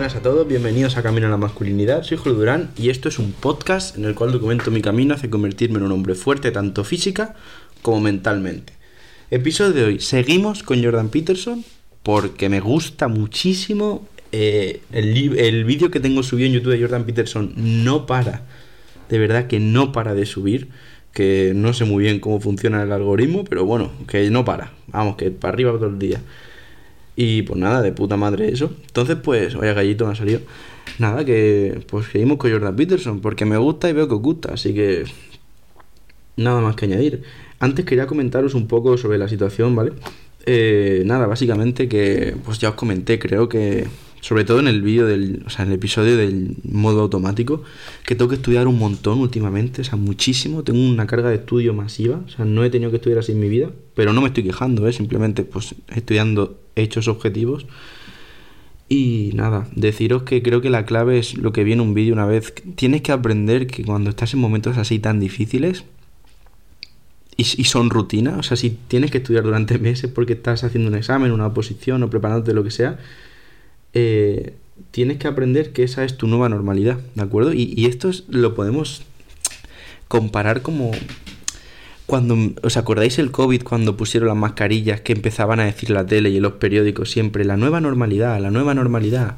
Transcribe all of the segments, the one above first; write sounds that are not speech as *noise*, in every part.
buenas a todos, bienvenidos a Camino a la Masculinidad. Soy Julio Durán y esto es un podcast en el cual documento mi camino hacia convertirme en un hombre fuerte tanto física como mentalmente. Episodio de hoy, seguimos con Jordan Peterson porque me gusta muchísimo eh, el, el vídeo que tengo subido en YouTube de Jordan Peterson. No para, de verdad que no para de subir que no sé muy bien cómo funciona el algoritmo, pero bueno, que no para. Vamos, que para arriba todo el día. Y pues nada, de puta madre eso. Entonces, pues, vaya gallito me ha salido. Nada, que pues seguimos con Jordan Peterson, porque me gusta y veo que os gusta, así que nada más que añadir. Antes quería comentaros un poco sobre la situación, ¿vale? Eh, nada, básicamente que pues ya os comenté, creo que sobre todo en el vídeo del, o sea, en el episodio del modo automático, que tengo que estudiar un montón últimamente, o sea, muchísimo, tengo una carga de estudio masiva, o sea, no he tenido que estudiar así en mi vida, pero no me estoy quejando, ¿eh? simplemente pues estudiando hechos objetivos. Y nada, deciros que creo que la clave es lo que vi en un vídeo una vez, tienes que aprender que cuando estás en momentos así tan difíciles, y, son rutina. O sea, si tienes que estudiar durante *laughs* meses porque estás haciendo un examen, una oposición o preparándote lo que sea, eh, tienes que aprender que esa es tu nueva normalidad, ¿de acuerdo? Y, esto lo podemos comparar como cuando, ¿os acordáis el COVID cuando pusieron las mascarillas que empezaban a decir la tele y en los periódicos siempre, la nueva normalidad, la nueva normalidad,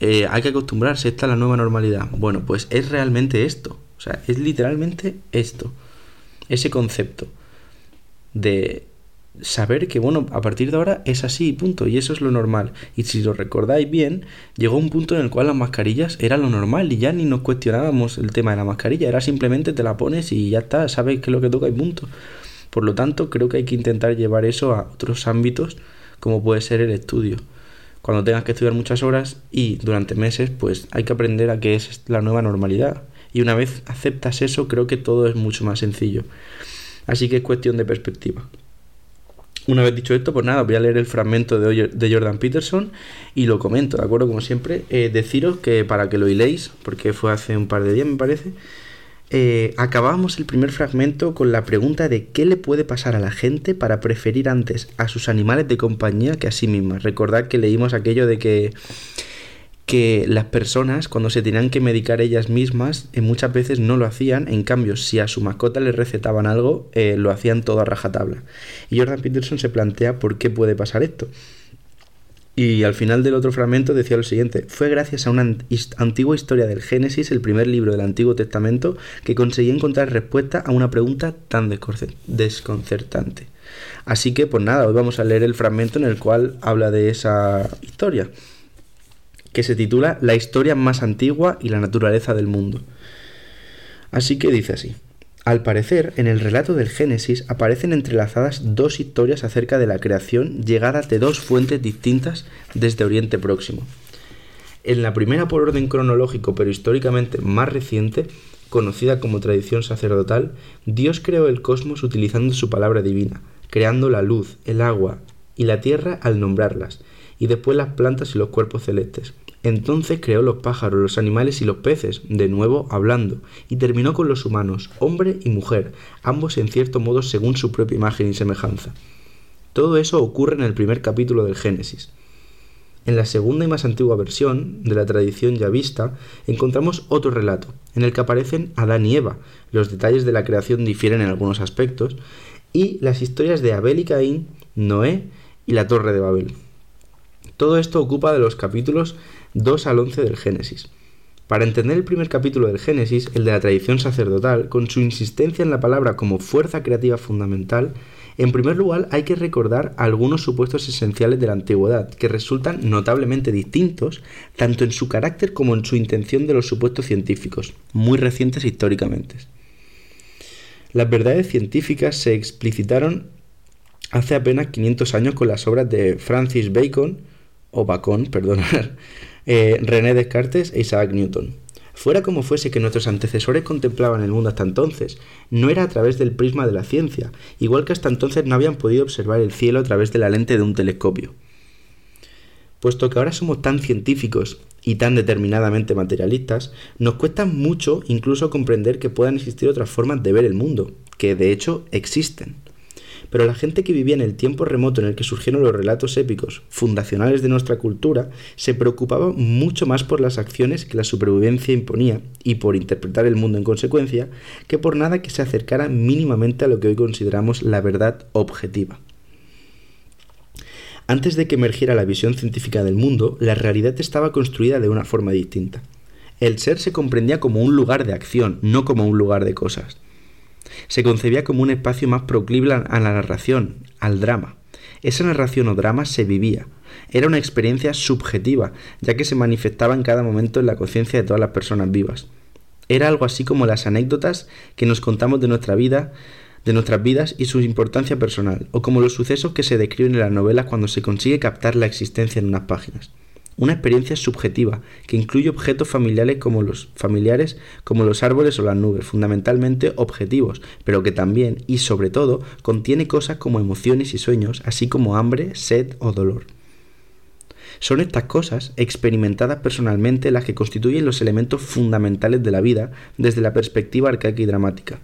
eh, hay que acostumbrarse, esta es la nueva normalidad? Bueno, pues es realmente esto, o sea, es literalmente esto, ese concepto de saber que, bueno, a partir de ahora es así, punto, y eso es lo normal. Y si lo recordáis bien, llegó un punto en el cual las mascarillas eran lo normal y ya ni nos cuestionábamos el tema de la mascarilla, era simplemente te la pones y ya está, sabes que es lo que toca y punto. Por lo tanto, creo que hay que intentar llevar eso a otros ámbitos, como puede ser el estudio. Cuando tengas que estudiar muchas horas y durante meses, pues hay que aprender a que es la nueva normalidad. Y una vez aceptas eso, creo que todo es mucho más sencillo. Así que es cuestión de perspectiva. Una vez dicho esto, pues nada, voy a leer el fragmento de, Jordan Peterson y lo comento, ¿de acuerdo? Como siempre, eh, deciros que para que lo leéis, porque fue hace un par de días, me parece, eh, acabamos el primer fragmento con la pregunta de qué le puede pasar a la gente para preferir antes a sus animales de compañía que a sí mismas. Recordad que leímos aquello de que que las personas cuando se tenían que medicar ellas mismas eh, muchas veces no lo hacían, en cambio si a su mascota le recetaban algo eh, lo hacían todo a rajatabla. Y Jordan Peterson se plantea por qué puede pasar esto. Y al final del otro fragmento decía lo siguiente, fue gracias a una antigua historia del Génesis, el primer libro del Antiguo Testamento, que conseguí encontrar respuesta a una pregunta tan desconcertante. Así que pues nada, hoy vamos a leer el fragmento en el cual habla de esa historia que se titula La historia más antigua y la naturaleza del mundo. Así que dice así. Al parecer, en el relato del Génesis aparecen entrelazadas dos historias acerca de la creación llegadas de dos fuentes distintas desde Oriente Próximo. En la primera por orden cronológico, pero históricamente más reciente, conocida como tradición sacerdotal, Dios creó el cosmos utilizando su palabra divina, creando la luz, el agua y la tierra al nombrarlas, y después las plantas y los cuerpos celestes. Entonces creó los pájaros, los animales y los peces, de nuevo hablando, y terminó con los humanos, hombre y mujer, ambos en cierto modo según su propia imagen y semejanza. Todo eso ocurre en el primer capítulo del Génesis. En la segunda y más antigua versión de la tradición ya vista, encontramos otro relato, en el que aparecen Adán y Eva. Los detalles de la creación difieren en algunos aspectos, y las historias de Abel y Caín, Noé y la Torre de Babel. Todo esto ocupa de los capítulos 2 al 11 del Génesis. Para entender el primer capítulo del Génesis, el de la tradición sacerdotal, con su insistencia en la palabra como fuerza creativa fundamental, en primer lugar hay que recordar algunos supuestos esenciales de la antigüedad, que resultan notablemente distintos tanto en su carácter como en su intención de los supuestos científicos, muy recientes históricamente. Las verdades científicas se explicitaron hace apenas 500 años con las obras de Francis Bacon, o Bacon, *laughs* perdonar, eh, René Descartes e Isaac Newton. Fuera como fuese que nuestros antecesores contemplaban el mundo hasta entonces, no era a través del prisma de la ciencia, igual que hasta entonces no habían podido observar el cielo a través de la lente de un telescopio. Puesto que ahora somos tan científicos y tan determinadamente materialistas, nos cuesta mucho incluso comprender que puedan existir otras formas de ver el mundo, que de hecho existen. Pero la gente que vivía en el tiempo remoto en el que surgieron los relatos épicos, fundacionales de nuestra cultura, se preocupaba mucho más por las acciones que la supervivencia imponía y por interpretar el mundo en consecuencia, que por nada que se acercara mínimamente a lo que hoy consideramos la verdad objetiva. Antes de que emergiera la visión científica del mundo, la realidad estaba construida de una forma distinta. El ser se comprendía como un lugar de acción, no como un lugar de cosas. Se concebía como un espacio más proclive a la narración, al drama. Esa narración o drama se vivía. Era una experiencia subjetiva, ya que se manifestaba en cada momento en la conciencia de todas las personas vivas. Era algo así como las anécdotas que nos contamos de nuestra vida, de nuestras vidas y su importancia personal, o como los sucesos que se describen en las novelas cuando se consigue captar la existencia en unas páginas. Una experiencia subjetiva que incluye objetos familiares como los familiares como los árboles o las nubes, fundamentalmente objetivos, pero que también y sobre todo contiene cosas como emociones y sueños, así como hambre, sed o dolor. Son estas cosas, experimentadas personalmente, las que constituyen los elementos fundamentales de la vida desde la perspectiva arcaica y dramática.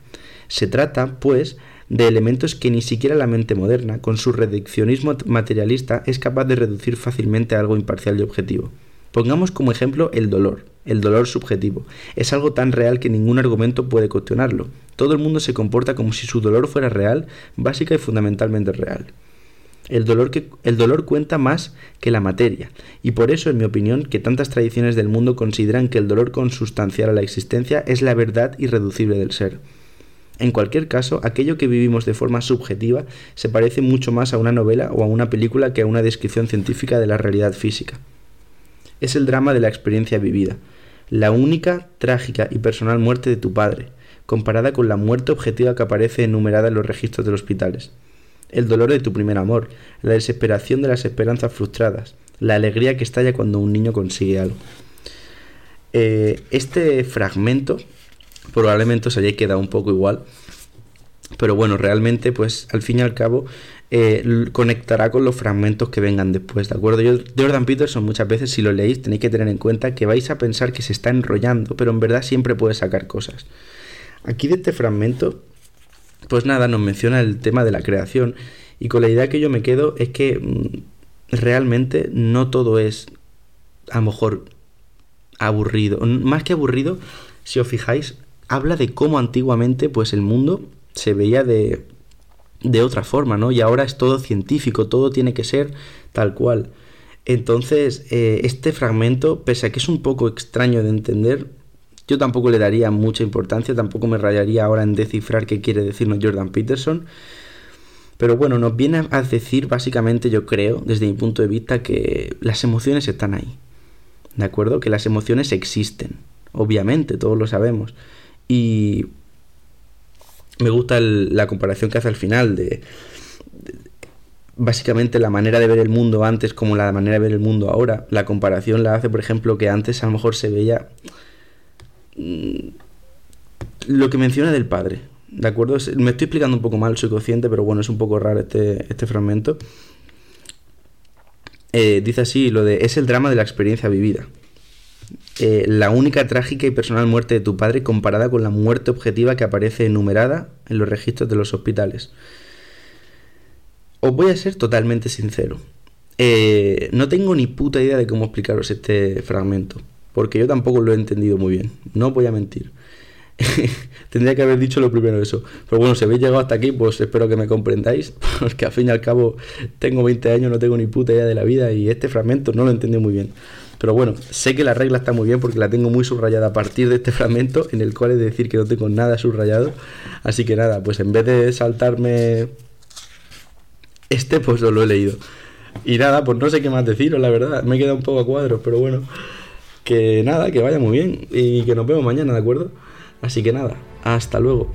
Se trata, pues, de elementos que ni siquiera la mente moderna, con su reduccionismo materialista, es capaz de reducir fácilmente a algo imparcial y objetivo. Pongamos como ejemplo el dolor, el dolor subjetivo. Es algo tan real que ningún argumento puede cuestionarlo. Todo el mundo se comporta como si su dolor fuera real, básica y fundamentalmente real. El dolor, el dolor cuenta más que la materia, y por eso, en mi opinión, que tantas tradiciones del mundo consideran que el dolor consustancial a la existencia es la verdad irreducible del ser. En cualquier caso, aquello que vivimos de forma subjetiva se parece mucho más a una novela o a una película que a una descripción científica de la realidad física. Es el drama de la experiencia vivida, la única, trágica y personal muerte de tu padre, comparada con la muerte objetiva que aparece enumerada en los registros de los hospitales. El dolor de tu primer amor, la desesperación de las esperanzas frustradas, la alegría que estalla cuando un niño consigue algo. Eh, este fragmento probablemente os haya quedado un poco igual. Pero bueno, realmente, pues al fin y al cabo, eh, conectará con los fragmentos que vengan después, ¿de acuerdo? Yo, Jordan Peterson muchas veces, si lo leéis, tenéis que tener en cuenta que vais a pensar que se está enrollando, pero en verdad siempre puede sacar cosas. Aquí de este fragmento, pues nada, nos menciona el tema de la creación, y con la idea que yo me quedo es que mm, realmente no todo es, a lo mejor, aburrido. Más que aburrido, si os fijáis, habla de cómo antiguamente pues el mundo se veía de, de otra forma, ¿no? Y ahora es todo científico, todo tiene que ser tal cual. Entonces, eh, este fragmento, pese a que es un poco extraño de entender, yo tampoco le daría mucha importancia, tampoco me rayaría ahora en descifrar qué quiere decirnos Jordan Peterson. Pero bueno, nos viene a decir básicamente, yo creo, desde mi punto de vista, que las emociones están ahí. ¿De acuerdo? Que las emociones existen. Obviamente, todos lo sabemos. Y me gusta la comparación que hace al final de, básicamente la manera de ver el mundo antes como la manera de ver el mundo ahora. La comparación la hace, por ejemplo, que antes a lo mejor se veía mm, lo que menciona del padre. ¿De acuerdo? Me estoy explicando un poco mal, soy consciente, pero bueno, es un poco raro este, este fragmento. Eh, dice así, lo de es el drama de la experiencia vivida. Eh, la única trágica y personal muerte de tu padre comparada con la muerte objetiva que aparece enumerada en los registros de los hospitales. Os voy a ser totalmente sincero. Eh, no tengo ni puta idea de cómo explicaros este fragmento, porque yo tampoco lo he entendido muy bien, no voy a mentir. *laughs* Tendría que haber dicho lo primero eso. Pero bueno, si habéis llegado hasta aquí, pues espero que me comprendáis, *laughs* porque al fin y al cabo tengo 20 años, no tengo ni puta idea de la vida y este fragmento no lo entendí muy bien. Pero bueno, sé que la regla está muy bien porque la tengo muy subrayada a partir de este *laughs* fragmento en el cual es decir que no tengo nada subrayado. Así que nada, pues en vez de saltarme este, pues lo he leído. Y nada, pues no sé qué más deciros, la verdad. Me he quedado un poco a cuadros, pero bueno. Que nada, que vaya muy bien y que nos vemos mañana, ¿de acuerdo? Así que nada, hasta luego.